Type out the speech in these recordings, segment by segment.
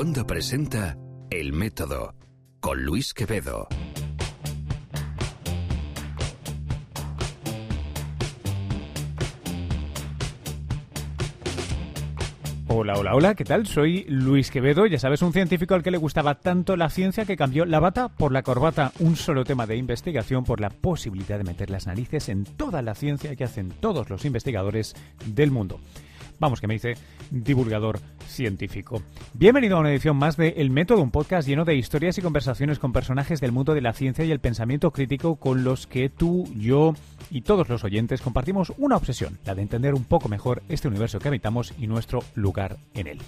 Wanda presenta El Método con Luis Quevedo. Hola, hola, hola, ¿qué tal? Soy Luis Quevedo, ya sabes, un científico al que le gustaba tanto la ciencia que cambió la bata por la corbata, un solo tema de investigación por la posibilidad de meter las narices en toda la ciencia que hacen todos los investigadores del mundo. Vamos, que me dice divulgador científico. Bienvenido a una edición más de El Método, un podcast lleno de historias y conversaciones con personajes del mundo de la ciencia y el pensamiento crítico con los que tú, yo y todos los oyentes compartimos una obsesión, la de entender un poco mejor este universo que habitamos y nuestro lugar en él.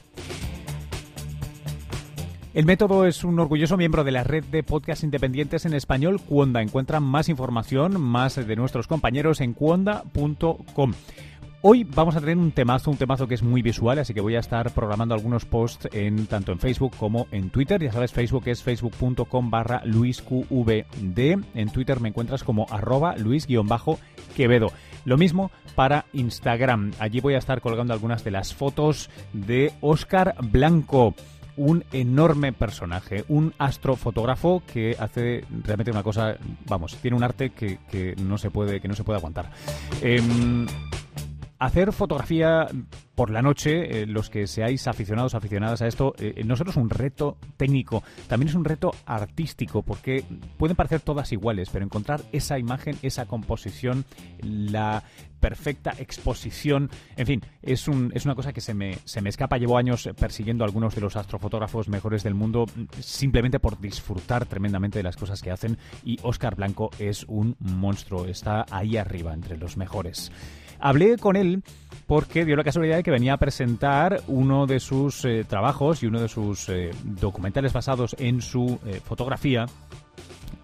El método es un orgulloso miembro de la red de podcasts independientes en español Cuonda. Encuentran más información, más de nuestros compañeros en cuonda.com. Hoy vamos a tener un temazo, un temazo que es muy visual, así que voy a estar programando algunos posts tanto en Facebook como en Twitter. Ya sabes, Facebook es facebook.com barra luisqvd. En Twitter me encuentras como arroba luis-quevedo. Lo mismo para Instagram. Allí voy a estar colgando algunas de las fotos de Oscar Blanco un enorme personaje, un astrofotógrafo que hace realmente una cosa, vamos, tiene un arte que, no se puede que no se puede aguantar. Em, hacer fotografía por la noche, eh, los que seáis aficionados, aficionadas a esto, eh, no solo es un reto técnico, también es un reto artístico, porque pueden parecer todas iguales, pero encontrar esa imagen, esa composición, la perfecta exposición, en fin, es, un, es una cosa que se me, se me escapa. Llevo años persiguiendo a algunos de los astrofotógrafos mejores del mundo simplemente por disfrutar tremendamente de las cosas que hacen y Oscar Blanco es un monstruo, está ahí arriba entre los mejores. Hablé con él porque dio la casualidad de que venía a presentar uno de sus eh, trabajos y uno de sus eh, documentales basados en su eh, fotografía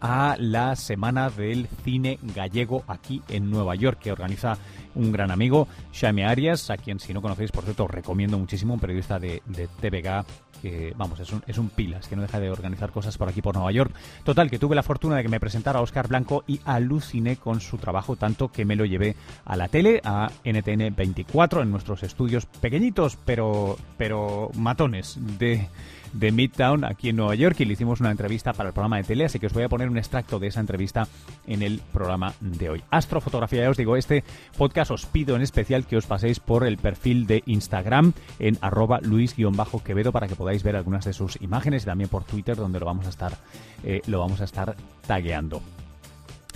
a la Semana del Cine Gallego aquí en Nueva York, que organiza un gran amigo, Jaime Arias, a quien si no conocéis, por cierto, recomiendo muchísimo, un periodista de, de TVG que, vamos, es un, es un pilas, que no deja de organizar cosas por aquí, por Nueva York. Total, que tuve la fortuna de que me presentara a Oscar Blanco y aluciné con su trabajo, tanto que me lo llevé a la tele, a NTN 24, en nuestros estudios pequeñitos, pero, pero matones de de Midtown aquí en Nueva York y le hicimos una entrevista para el programa de tele, así que os voy a poner un extracto de esa entrevista en el programa de hoy. Astrofotografía, ya os digo, este podcast os pido en especial que os paséis por el perfil de Instagram en arroba luis-quevedo para que podáis ver algunas de sus imágenes y también por Twitter donde lo vamos a estar, eh, lo vamos a estar tagueando.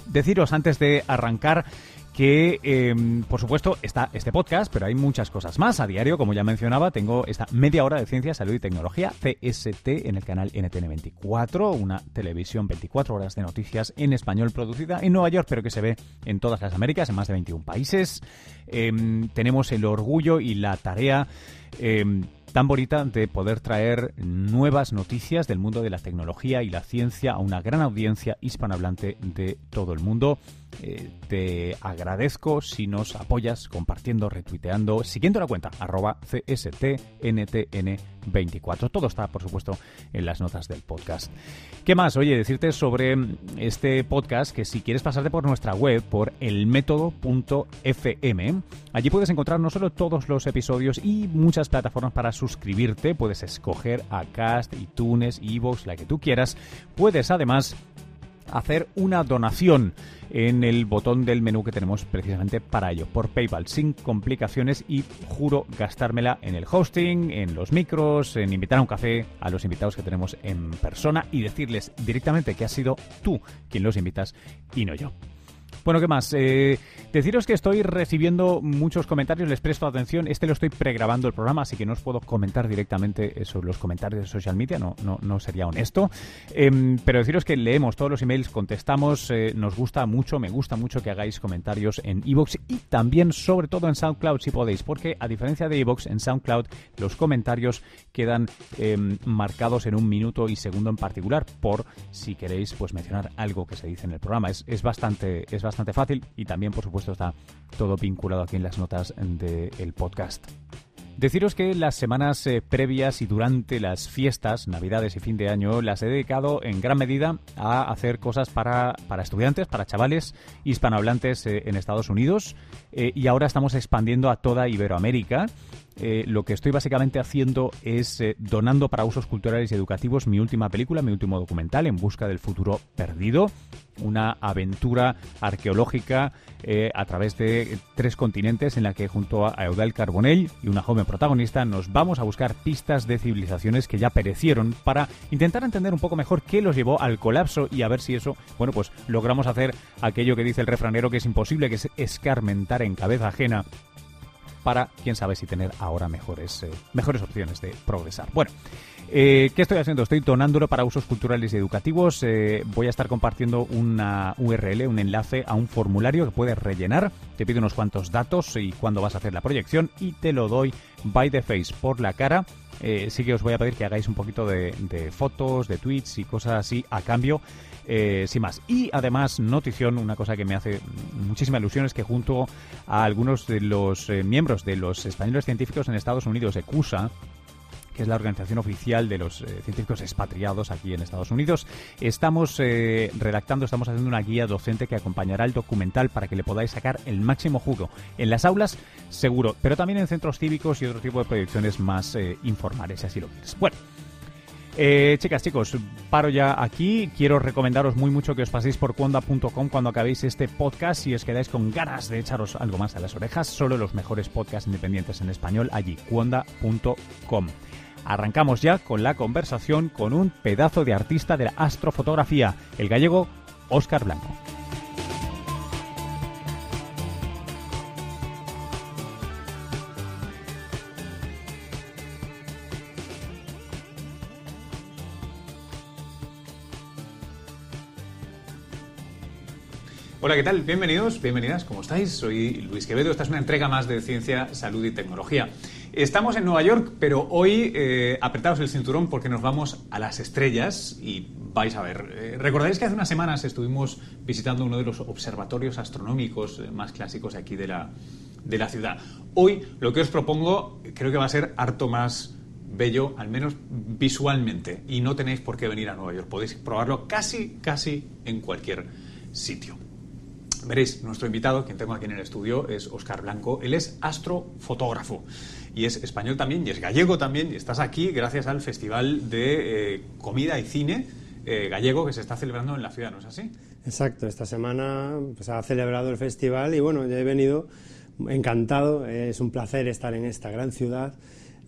Deciros antes de arrancar que em, por supuesto está este podcast, pero hay muchas cosas más. A diario, como ya mencionaba, tengo esta media hora de ciencia, salud y tecnología, CST, en el canal NTN24, una televisión 24 horas de noticias en español producida en Nueva York, pero que se ve en todas las Américas, en más de 21 países. Em, tenemos el orgullo y la tarea em, tan bonita de poder traer nuevas noticias del mundo de la tecnología y la ciencia a una gran audiencia hispanohablante de todo el mundo. Eh, te agradezco si nos apoyas compartiendo, retuiteando, siguiendo la cuenta arroba CSTNTN24. Todo está, por supuesto, en las notas del podcast. ¿Qué más? Oye, decirte sobre este podcast que si quieres pasarte por nuestra web, por elmétodo.fm, allí puedes encontrar no solo todos los episodios y muchas plataformas para suscribirte, puedes escoger a Cast, iTunes, Evox, la que tú quieras. Puedes además hacer una donación en el botón del menú que tenemos precisamente para ello, por PayPal, sin complicaciones y juro gastármela en el hosting, en los micros, en invitar a un café a los invitados que tenemos en persona y decirles directamente que has sido tú quien los invitas y no yo. Bueno, ¿qué más? Eh, deciros que estoy recibiendo muchos comentarios, les presto atención. Este lo estoy pregrabando el programa, así que no os puedo comentar directamente eso, los comentarios de social media, no, no, no sería honesto. Em, pero deciros que leemos todos los emails, contestamos, eh, nos gusta mucho, me gusta mucho que hagáis comentarios en iVoox y también, sobre todo, en SoundCloud si podéis, porque a diferencia de iVoox, en SoundCloud los comentarios quedan em, marcados en un minuto y segundo en particular, por si queréis pues mencionar algo que se dice en el programa. Es, es bastante. Bastante fácil y también, por supuesto, está todo vinculado aquí en las notas del podcast. Deciros que las semanas eh, previas y durante las fiestas, navidades y fin de año, las he dedicado en gran medida a hacer cosas para, para estudiantes, para chavales hispanohablantes eh, en Estados Unidos eh, y ahora estamos expandiendo a toda Iberoamérica eh, lo que estoy básicamente haciendo es eh, donando para usos culturales y educativos mi última película, mi último documental, En Busca del Futuro Perdido, una aventura arqueológica eh, a través de tres continentes en la que junto a Eudal Carbonell y una joven protagonista nos vamos a buscar pistas de civilizaciones que ya perecieron para intentar entender un poco mejor qué los llevó al colapso y a ver si eso, bueno, pues logramos hacer aquello que dice el refranero que es imposible, que es escarmentar en cabeza ajena para, quién sabe si tener ahora mejores, eh, mejores opciones de progresar. Bueno, eh, ¿qué estoy haciendo? Estoy donándolo para usos culturales y educativos. Eh, voy a estar compartiendo una URL, un enlace a un formulario que puedes rellenar. Te pido unos cuantos datos y cuándo vas a hacer la proyección y te lo doy by the face por la cara. sí que os voy a pedir que hagáis un poquito de, de fotos, de tweets y cosas así a cambio eh, sin más. Y además, notición, una cosa que me hace muchísima ilusión es que junto a algunos de los eh, miembros de los españoles científicos en Estados Unidos, ECUSA, que es la organización oficial de los eh, científicos expatriados aquí en Estados Unidos. Estamos redactando, estamos haciendo una guía docente que acompañará el documental para que le podáis sacar el máximo jugo. En las aulas, seguro, pero también en centros cívicos y otro tipo de proyecciones más informales, si así lo quieres. Bueno. Eh, chicas, chicos, paro ya aquí. Quiero recomendaros muy mucho que os paséis por cuonda.com cuando acabéis este podcast y os quedáis con ganas de echaros algo más a las orejas. Solo los mejores podcasts independientes en español allí, cuonda.com. Arrancamos ya con la conversación con un pedazo de artista de la astrofotografía, el gallego Óscar Blanco. Hola, ¿qué tal? Bienvenidos, bienvenidas, ¿cómo estáis? Soy Luis Quevedo, esta es una entrega más de Ciencia, Salud y Tecnología. Estamos en Nueva York, pero hoy eh, el cinturón porque nos vamos a las estrellas y vais a ver. Eh, Recordáis que hace unas semanas estuvimos visitando uno de los observatorios astronómicos eh, más clásicos aquí de la, de la ciudad. Hoy lo que os propongo creo que va a ser harto más bello, al menos visualmente, y no tenéis por qué venir a Nueva York. Podéis probarlo casi, casi en cualquier sitio. Veréis, nuestro invitado, quien tengo aquí en el estudio, es Óscar Blanco. Él es astrofotógrafo y es español también y es gallego también. Y estás aquí gracias al Festival de eh, Comida y Cine eh, Gallego que se está celebrando en la ciudad, ¿no es así? Exacto, esta semana pues, ha celebrado el festival y bueno, ya he venido encantado. Es un placer estar en esta gran ciudad.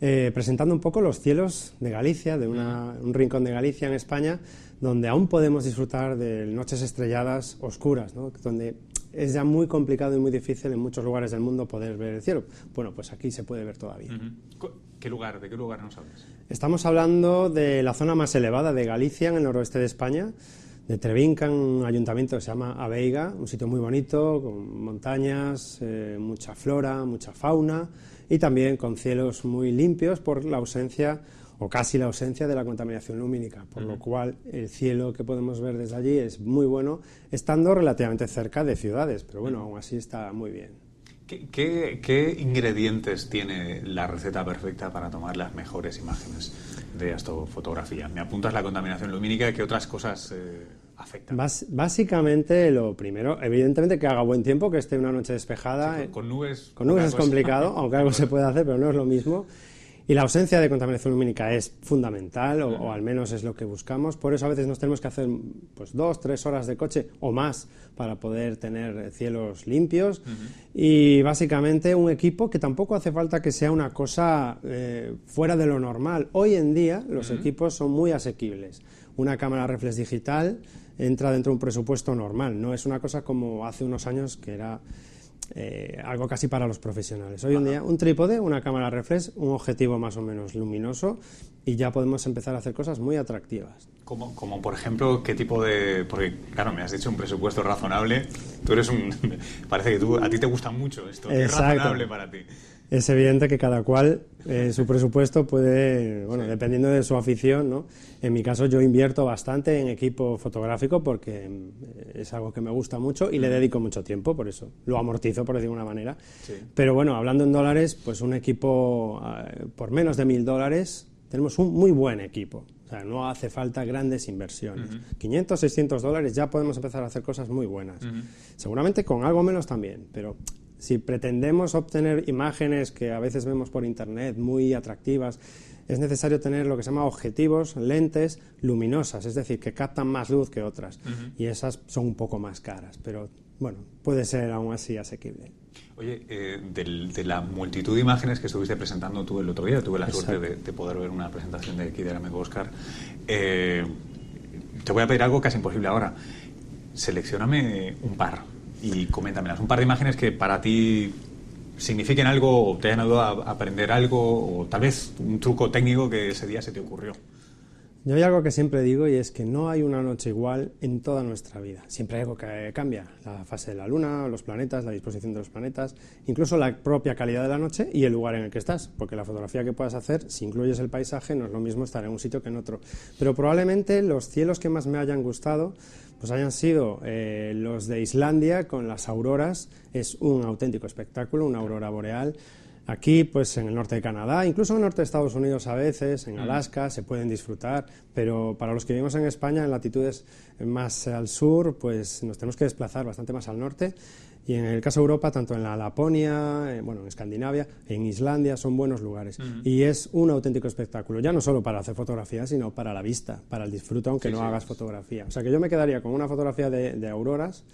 Eh, presentando un poco los cielos de Galicia, de un rincón de Galicia en España, donde aún podemos disfrutar de noches estrelladas oscuras, ¿no? donde es ya muy complicado y muy difícil en muchos lugares del mundo poder ver el cielo. Bueno, pues aquí se puede ver todavía. ¿Qué lugar? ¿De qué lugar nos hablas? Estamos hablando de la zona más elevada de Galicia, en el noroeste de España, de Trevinca, un ayuntamiento que se llama Aveiga, un sitio muy bonito, con montañas, eh, mucha flora, mucha fauna y también con cielos muy limpios por la ausencia o casi la ausencia de la contaminación lumínica, por lo cual el cielo que podemos ver desde allí es muy bueno, estando relativamente cerca de ciudades, pero bueno, aún así está muy bien. ¿Qué, ingredientes tiene la receta perfecta para tomar las mejores imágenes de astrofotografía? Me apuntas la contaminación lumínica, ¿qué otras cosas eh, afectan? básicamente, lo primero, evidentemente que haga buen tiempo, que esté una noche despejada. con, nubes. Con nubes es complicado, aunque algo se puede hacer, pero no es lo mismo. Y la ausencia de contaminación lumínica es fundamental, o, al menos es lo que buscamos. Por eso a veces nos tenemos que hacer pues, dos, tres horas de coche o más para poder tener cielos limpios. Y básicamente un equipo que tampoco hace falta que sea una cosa eh, fuera de lo normal. Hoy en día los equipos son muy asequibles. Una cámara reflex digital entra dentro de un presupuesto normal. No es una cosa como hace unos años que era eh, algo casi para los profesionales. Hoy en día un trípode, una cámara reflex, un objetivo más o menos luminoso y ya podemos empezar a hacer cosas muy atractivas. Como, como por ejemplo, ¿qué tipo de...? Porque, claro, me has dicho un presupuesto razonable. Tú eres un... Parece que tú, a ti te gusta mucho esto. es razonable para ti? Es evidente que cada cual eh, su presupuesto puede, bueno, dependiendo de su afición, ¿no? En mi caso yo invierto bastante en equipo fotográfico porque mm, es algo que me gusta mucho y le dedico mucho tiempo, por eso lo amortizo, por decirlo de una manera. Pero bueno, hablando en dólares, pues un equipo eh, por menos de mil dólares, tenemos un muy buen equipo. O sea, no hace falta grandes inversiones. 500, 600 dólares ya podemos empezar a hacer cosas muy buenas. Seguramente con algo menos también, pero Si pretendemos obtener imágenes que a veces vemos por internet muy atractivas, es necesario tener lo que se llama objetivos, lentes luminosas, es decir, que captan más luz que otras. Y esas son un poco más caras, pero bueno, puede ser aún así asequible. Oye, eh, de la multitud de imágenes que estuviste presentando tú el otro día, tuve la suerte de, poder ver una presentación de aquí del amigo Oscar. Eh, te voy a pedir algo casi imposible ahora. Seleccioname un par y coméntamelas. Un par de imágenes que para ti signifiquen algo o te hayan ayudado a aprender algo o tal vez un truco técnico que ese día se te ocurrió. Yo hay algo que siempre digo y es que no hay una noche igual en toda nuestra vida. Siempre hay algo que cambia. La fase de la luna, los planetas, la disposición de los planetas, incluso la propia calidad de la noche y el lugar en el que estás. Porque la fotografía que puedas hacer, si incluyes el paisaje, no es lo mismo estar en un sitio que en otro. Pero probablemente los cielos que más me hayan gustado pues hayan sido eh, los de Islandia con las auroras. Es un auténtico espectáculo, una aurora boreal Aquí, pues en el norte de Canadá, incluso en el norte de Estados Unidos a veces, en mm. Alaska, se pueden disfrutar, pero para los que vivimos en España, en latitudes más al sur, pues nos tenemos que desplazar bastante más al norte. Y en el caso de Europa, tanto en la Laponia, eh, bueno, en Escandinavia, en Islandia, son buenos lugares. Y es un auténtico espectáculo, ya no solo para hacer fotografía, sino para la vista, para el disfrute, aunque no hagas fotografía. O sea que yo me quedaría con una fotografía de auroras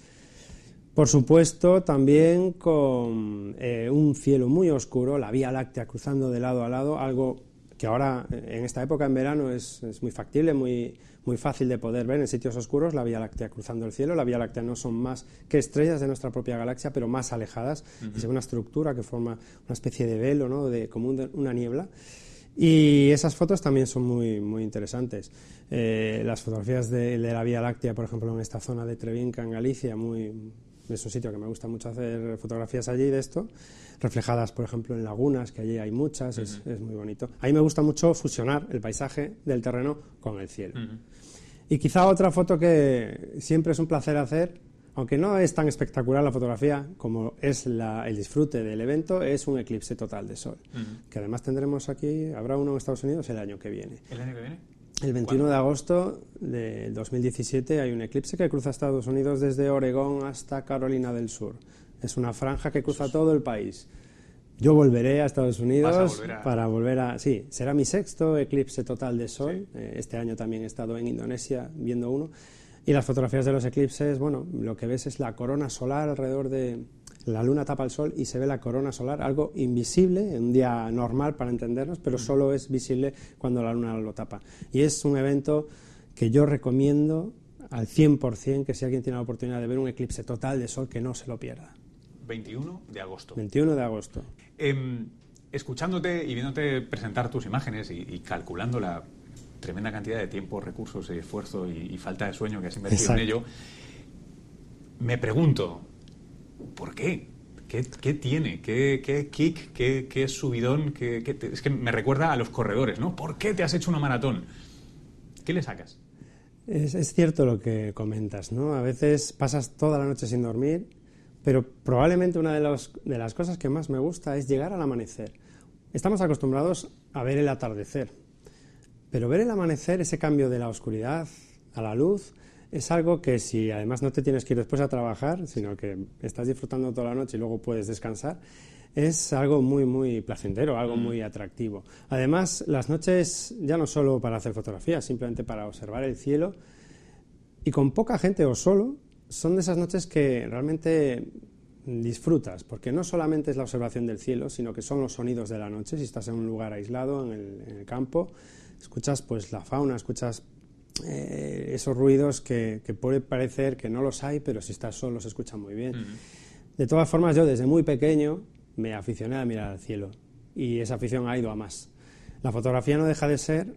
por supuesto, también con eh, un cielo muy oscuro, la Vía Láctea cruzando de lado a lado, algo que ahora en esta época en verano es, muy factible, muy, muy fácil de poder ver en sitios oscuros, la Vía Láctea cruzando el cielo. La Vía Láctea no son más que estrellas de nuestra propia galaxia, pero más alejadas. Es una estructura que forma una especie de velo, ¿no? de, como una niebla. Y esas fotos también son muy, muy interesantes. Eh, las fotografías de, de, la Vía Láctea, por ejemplo, en esta zona de Trevinca, en Galicia, muy, es un sitio que me gusta mucho hacer fotografías allí de esto, reflejadas, por ejemplo, en lagunas, que allí hay muchas, es, muy bonito. A mí me gusta mucho fusionar el paisaje del terreno con el cielo. Y quizá otra foto que siempre es un placer hacer, aunque no es tan espectacular la fotografía como es el disfrute del evento, es un eclipse total de sol, que además tendremos aquí, habrá uno en Estados Unidos el año que viene. ¿El año que viene? El 21 de agosto de 2017 hay un eclipse que cruza Estados Unidos desde Oregón hasta Carolina del Sur. Es una franja que cruza todo el país. Yo volveré a Estados Unidos para volver a... Sí, será mi sexto eclipse total de sol. Eh, este año también he estado en Indonesia viendo uno. Y las fotografías de los eclipses, bueno, lo que ves es la corona solar alrededor de, la luna tapa el sol y se ve la corona solar, algo invisible en un día normal para entendernos, pero solo es visible cuando la luna lo tapa. Y es un evento que yo recomiendo al 100% que si alguien tiene la oportunidad de ver un eclipse total de sol, que no se lo pierda. 21 de agosto. 21 de agosto. Em, escuchándote y viéndote presentar tus imágenes y, calculando la tremenda cantidad de tiempo, recursos, y esfuerzo y, falta de sueño que has invertido en ello, me pregunto, ¿Por qué? ¿Qué, tiene? ¿Qué, qué kick? ¿Qué, subidón? ¿Qué, es que me recuerda a los corredores, ¿no? ¿Por qué te has hecho una maratón? ¿Qué le sacas? Es, cierto lo que comentas, ¿no? A veces pasas toda la noche sin dormir, pero probablemente una de, de las cosas que más me gusta es llegar al amanecer. Estamos acostumbrados a ver el atardecer, pero ver el amanecer, ese cambio de la oscuridad a la luz, es algo que si además no te tienes que ir después a trabajar, sino que estás disfrutando toda la noche y luego puedes descansar, es algo muy, muy placentero, algo mm. muy atractivo. Además, las noches ya no solo para hacer fotografías, simplemente para observar el cielo, y con poca gente o solo, son de esas noches que realmente disfrutas, porque no solamente es la observación del cielo, sino que son los sonidos de la noche, si estás en un lugar aislado, en el, en el campo, escuchas pues la fauna, escuchas eh, esos ruidos que, puede parecer que no los hay, pero si estás solo se escuchan muy bien. De todas formas, yo desde muy pequeño me aficioné a mirar al cielo y esa afición ha ido a más. La fotografía no deja de ser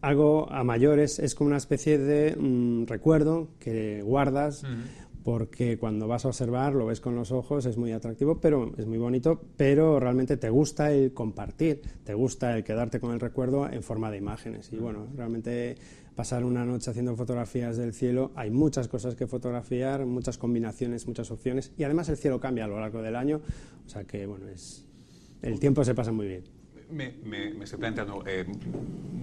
algo a mayores, es como una especie de mm, recuerdo que guardas. porque cuando vas a observar lo ves con los ojos, es muy atractivo, pero es muy bonito, pero realmente te gusta el compartir, te gusta el quedarte con el recuerdo en forma de imágenes. Y bueno, realmente pasar una noche haciendo fotografías del cielo. Hay muchas cosas que fotografiar, muchas combinaciones, muchas opciones y además el cielo cambia a lo largo del año, o sea que bueno, es el tiempo se pasa muy bien. Me, estoy planteando, eh,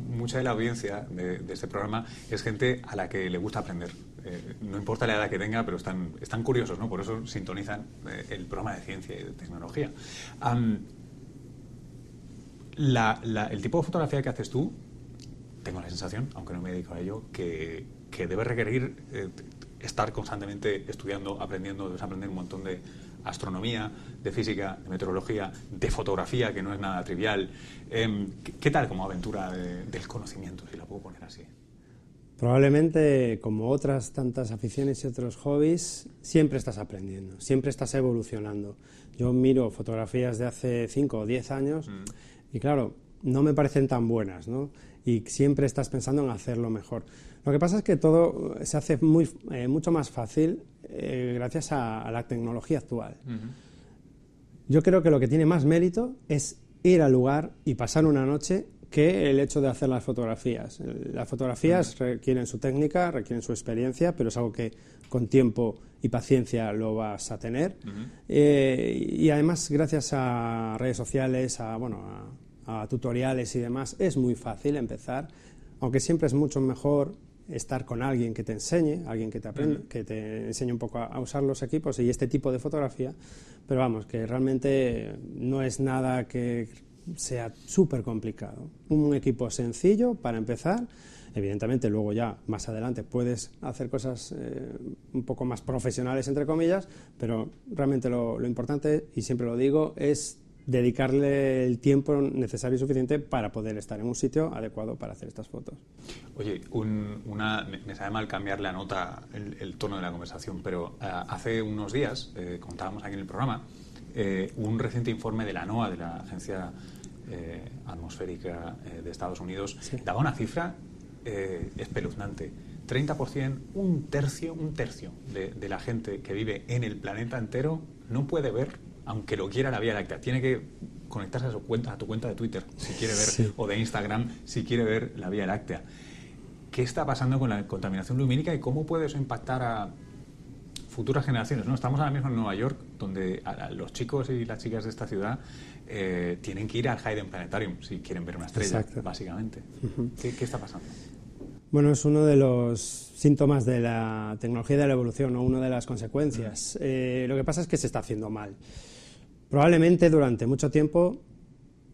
mucha de la audiencia de, este programa es gente a la que le gusta aprender. eh, no importa la edad que tenga, pero están, están curiosos, ¿no? Por eso sintonizan eh, el programa de ciencia y de tecnología. el tipo de fotografía que haces tú, tengo la sensación, aunque no me dedico a ello, que, que debe requerir eh, estar constantemente estudiando, aprendiendo, debes aprender un montón de astronomía, de física, de meteorología, de fotografía, que no es nada trivial. Em, ¿qué, tal como aventura del conocimiento, si la puedo poner así? Probablemente, como otras tantas aficiones y otros hobbies, siempre estás aprendiendo, siempre estás evolucionando. Yo miro fotografías de hace 5 o 10 años mm. y claro, no me parecen tan buenas, ¿no? Y siempre estás pensando en hacerlo mejor. Lo que pasa es que todo se hace muy, eh, mucho más fácil eh, gracias a, la tecnología actual. Yo creo que lo que tiene más mérito es ir al lugar y pasar una noche que el hecho de hacer las fotografías. Las fotografías requieren su técnica, requieren su experiencia, pero es algo que con tiempo y paciencia lo vas a tener. Eh, y además, gracias a redes sociales, a, bueno, a, tutoriales y demás, es muy fácil empezar, aunque siempre es mucho mejor estar con alguien que te enseñe, alguien que te aprenda, que te enseñe un poco a, usar los equipos y este tipo de fotografía, pero vamos, que realmente no es nada que sea súper complicado. Un equipo sencillo para empezar. Evidentemente, luego ya más adelante puedes hacer cosas eh, un poco más profesionales, entre comillas, pero realmente lo, importante, y siempre lo digo, es dedicarle el tiempo necesario y suficiente para poder estar en un sitio adecuado para hacer estas fotos. Oye, una, me, sabe mal cambiar la nota, el, tono de la conversación, pero eh, hace unos días, eh, contábamos aquí en el programa, eh, un reciente informe de la NOAA, de la Agencia eh, Atmosférica de Estados Unidos, daba una cifra espeluznante. 30%, un tercio, un tercio de, la gente que vive en el planeta entero no puede ver, aunque lo quiera, la Vía Láctea. Tiene que conectarse a, su cuenta, a tu cuenta de Twitter, si quiere ver, o de Instagram, si quiere ver la Vía Láctea. ¿Qué está pasando con la contaminación lumínica y cómo puede eso impactar a, futuras generaciones. ¿no? Estamos ahora mismo en Nueva York, donde los chicos y las chicas de esta ciudad eh, tienen que ir al Hayden Planetarium si quieren ver una estrella, básicamente. ¿Qué, está pasando? Bueno, es uno de los síntomas de la tecnología y de la evolución, o una de las consecuencias. Eh, lo que pasa es que se está haciendo mal. Probablemente durante mucho tiempo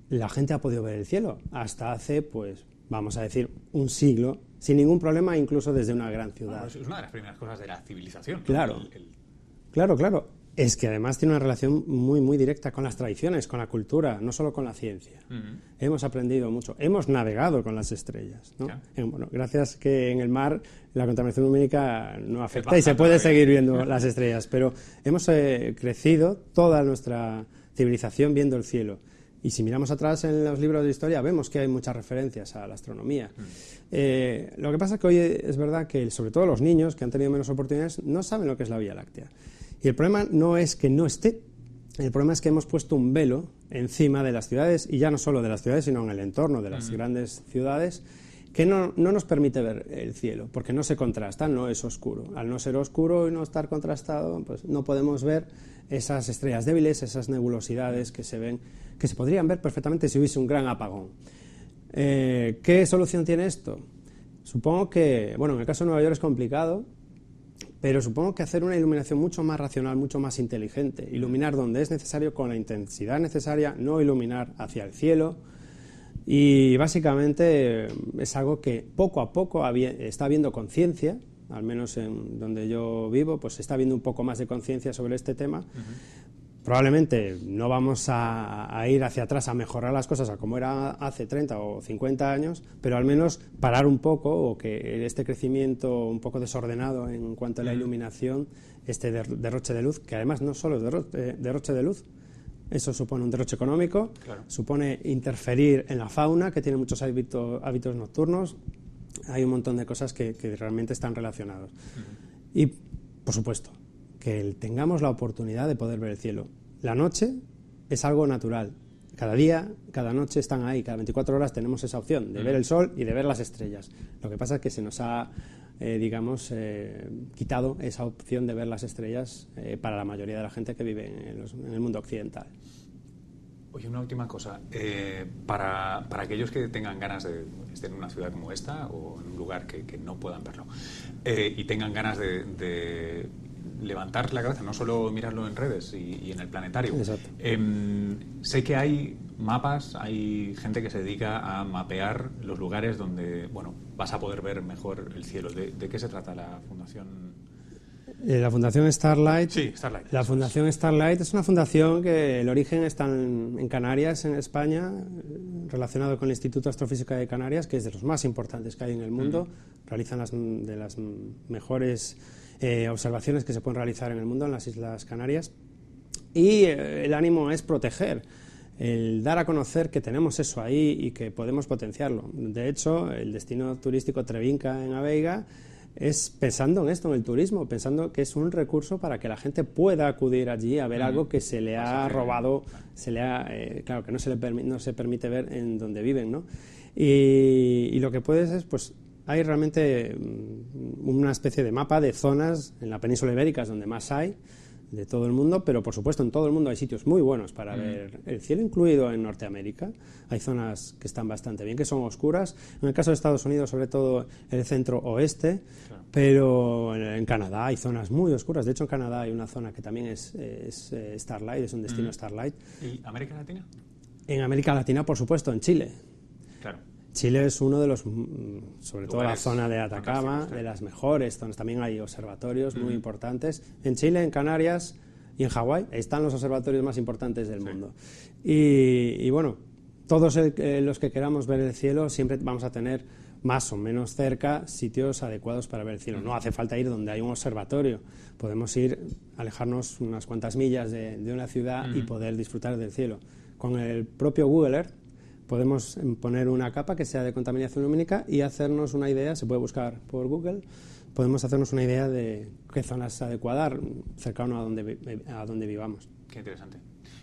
la gente ha podido ver el cielo, hasta hace, pues, vamos a decir, un siglo, sin ningún problema, incluso desde una gran ciudad. es una de las primeras cosas de la civilización. Claro, claro, claro. Es que además tiene una relación muy, muy directa con las tradiciones, con la cultura, no solo con la ciencia. Hemos aprendido mucho, hemos navegado con las estrellas. ¿no? Eh, bueno, gracias que en el mar la contaminación lumínica no afecta y se puede seguir viendo las estrellas, pero hemos eh, crecido toda nuestra civilización viendo el cielo. Y si miramos atrás en los libros de historia, vemos que hay muchas referencias a la astronomía. Mm. Eh, lo que pasa es que hoy es verdad que, sobre todo los niños que han tenido menos oportunidades, no saben lo que es la Vía Láctea. Y el problema no es que no esté, el problema es que hemos puesto un velo encima de las ciudades, y ya no solo de las ciudades, sino en el entorno de las grandes ciudades, que no, no, nos permite ver el cielo, porque no se contrasta, no es oscuro. Al no ser oscuro y no estar contrastado, pues no podemos ver esas estrellas débiles, esas nebulosidades que se ven que se podrían ver perfectamente si hubiese un gran apagón. Eh, ¿Qué solución tiene esto? Supongo que, bueno, en el caso de Nueva York es complicado, pero supongo que hacer una iluminación mucho más racional, mucho más inteligente, iluminar donde es necesario con la intensidad necesaria, no iluminar hacia el cielo. Y básicamente es algo que poco a poco está habiendo conciencia, al menos en donde yo vivo, pues está habiendo un poco más de conciencia sobre este tema. Probablemente no vamos a, ir hacia atrás a mejorar las cosas a como era hace 30 o 50 años, pero al menos parar un poco o que este crecimiento un poco desordenado en cuanto a la iluminación, este derroche de luz, que además no solo es eh, derroche de luz, eso supone un derroche económico, supone interferir en la fauna, que tiene muchos hábitos, nocturnos, hay un montón de cosas que, realmente están relacionados. Y, por supuesto, que tengamos la oportunidad de poder ver el cielo. La noche es algo natural. Cada día, cada noche están ahí, cada 24 horas tenemos esa opción de ver el sol y de ver las estrellas. Lo que pasa es que se nos ha, eh, digamos, eh, quitado esa opción de ver las estrellas eh, para la mayoría de la gente que vive en, el mundo occidental. Oye, una última cosa. Eh, para, para, aquellos que tengan ganas de estar en una ciudad como esta o en un lugar que, que no puedan verlo eh, y tengan ganas de, de, levantar la cabeza, no solo mirarlo en redes y, en el planetario. Eh, sé que hay mapas, hay gente que se dedica a mapear los lugares donde bueno vas a poder ver mejor el cielo. ¿De, de qué se trata la Fundación? Eh, la Fundación Starlight. Sí, Starlight. La Fundación Starlight es una fundación que el origen está en, Canarias, en España, relacionado con el Instituto Astrofísica de Canarias, que es de los más importantes que hay en el mundo. Realizan las, de las mejores eh, observaciones que se pueden realizar en el mundo, en las Islas Canarias. Y eh, el ánimo es proteger, el dar a conocer que tenemos eso ahí y que podemos potenciarlo. De hecho, el destino turístico Trevinca en Aveiga es pensando en esto, en el turismo, pensando que es un recurso para que la gente pueda acudir allí a ver algo que se le ha robado, se le ha, eh, claro, que no se, le no se permite ver en donde viven, ¿no? Y, y, lo que puedes es, pues, hay realmente mm, una especie de mapa de zonas en la península ibérica, es donde más hay, de todo el mundo, pero por supuesto en todo el mundo hay sitios muy buenos para mm. ver el cielo, incluido en Norteamérica. Hay zonas que están bastante bien, que son oscuras. En el caso de Estados Unidos, sobre todo el centro oeste, pero en Canadá hay zonas muy oscuras. De hecho, en Canadá hay una zona que también es, eh, Starlight, es un destino mm. Starlight. ¿Y América Latina? En América Latina, por supuesto, en Chile. Claro. Chile es uno de los, mm, sobre todo la zona de Atacama, de las mejores zonas. También hay observatorios muy importantes. En Chile, en Canarias y en Hawái están los observatorios más importantes del mundo. Y, bueno, todos eh, los que queramos ver el cielo siempre vamos a tener más o menos cerca sitios adecuados para ver el cielo. No hace falta ir donde hay un observatorio. Podemos ir, alejarnos unas cuantas millas de, una ciudad y poder disfrutar del cielo. Con el propio Google Earth podemos poner una capa que sea de contaminación lumínica y hacernos una idea, se puede buscar por Google, podemos hacernos una idea de qué zonas adecuadas cercano a donde, a donde vivamos. Qué interesante.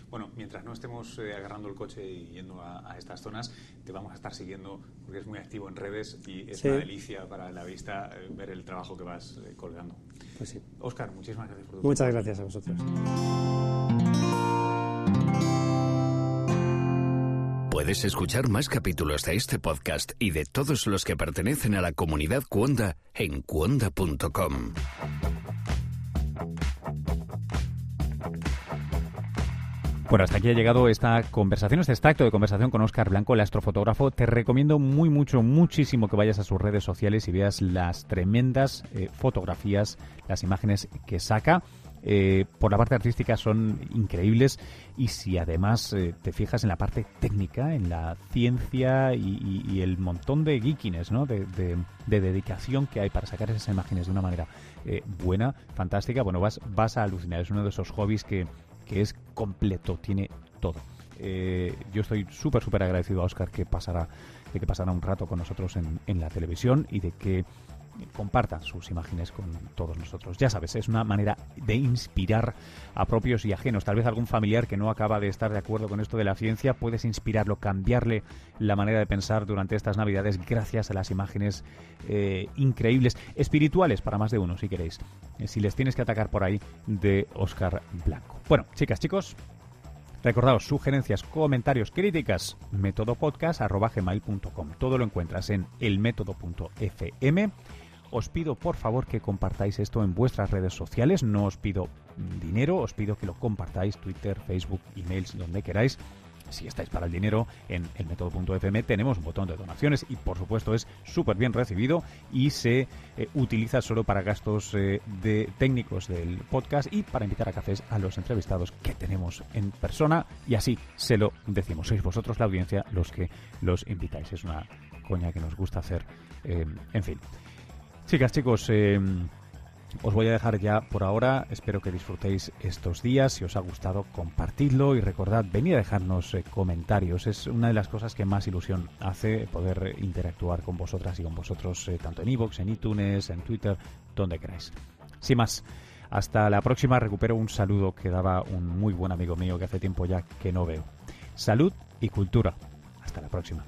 Bueno, mientras no estemos eh, agarrando el coche y yendo a, estas zonas, te vamos a estar siguiendo porque es muy activo en redes y es una delicia para la vista eh, ver el trabajo que vas eh, colgando. Pues sí. Oscar, muchísimas gracias por tu Muchas gracias a vosotros. Puedes escuchar más capítulos de este podcast y de todos los que pertenecen a la comunidad Cuonda en cuonda.com. Bueno, hasta aquí ha llegado esta conversación, este extracto de conversación con Oscar Blanco, el astrofotógrafo. Te recomiendo muy, mucho, muchísimo que vayas a sus redes sociales y veas las tremendas eh, fotografías, las imágenes que saca. Eh, por la parte artística son increíbles y si además eh, te fijas en la parte técnica, en la ciencia y, el montón de geekiness, ¿no? de, dedicación que hay para sacar esas imágenes de una manera eh, buena, fantástica, bueno, vas, vas a alucinar. Es uno de esos hobbies que, que es completo, tiene todo. yo estoy súper, súper agradecido a Oscar que pasara, de que pasara un rato con nosotros en, en la televisión y de que compartan sus imágenes con todos nosotros. Ya sabes, es una manera de inspirar a propios y ajenos. Tal vez algún familiar que no acaba de estar de acuerdo con esto de la ciencia, puedes inspirarlo, cambiarle la manera de pensar durante estas Navidades gracias a las imágenes eh, increíbles, espirituales para más de uno, si queréis. Eh, si les tienes que atacar por ahí, de Oscar Blanco. Bueno, chicas, chicos, Recordaos, sugerencias, comentarios, críticas, métodopodcast.gmail.com. Todo lo encuentras en elmétodo.fm os pido por favor que compartáis esto en vuestras redes sociales. No os pido dinero, os pido que lo compartáis, Twitter, Facebook, emails, donde queráis. Si estáis para el dinero en el método.fm tenemos un botón de donaciones y por supuesto es súper bien recibido y se eh, utiliza solo para gastos eh, de técnicos del podcast y para invitar a cafés a los entrevistados que tenemos en persona y así se lo decimos. Sois vosotros la audiencia los que los invitáis. Es una coña que nos gusta hacer. Eh, en fin. Chicas, chicos, eh, os voy a dejar ya por ahora. Espero que disfrutéis estos días. Si os ha gustado, compartidlo y recordad, venid a dejarnos eh, comentarios. Es una de las cosas que más ilusión hace poder interactuar con vosotras y con vosotros, eh, tanto en iVoox, en iTunes, en Twitter, donde queráis. Sin más, hasta la próxima. Recupero un saludo que daba un muy buen amigo mío que hace tiempo ya que no veo. Salud y cultura. Hasta la próxima.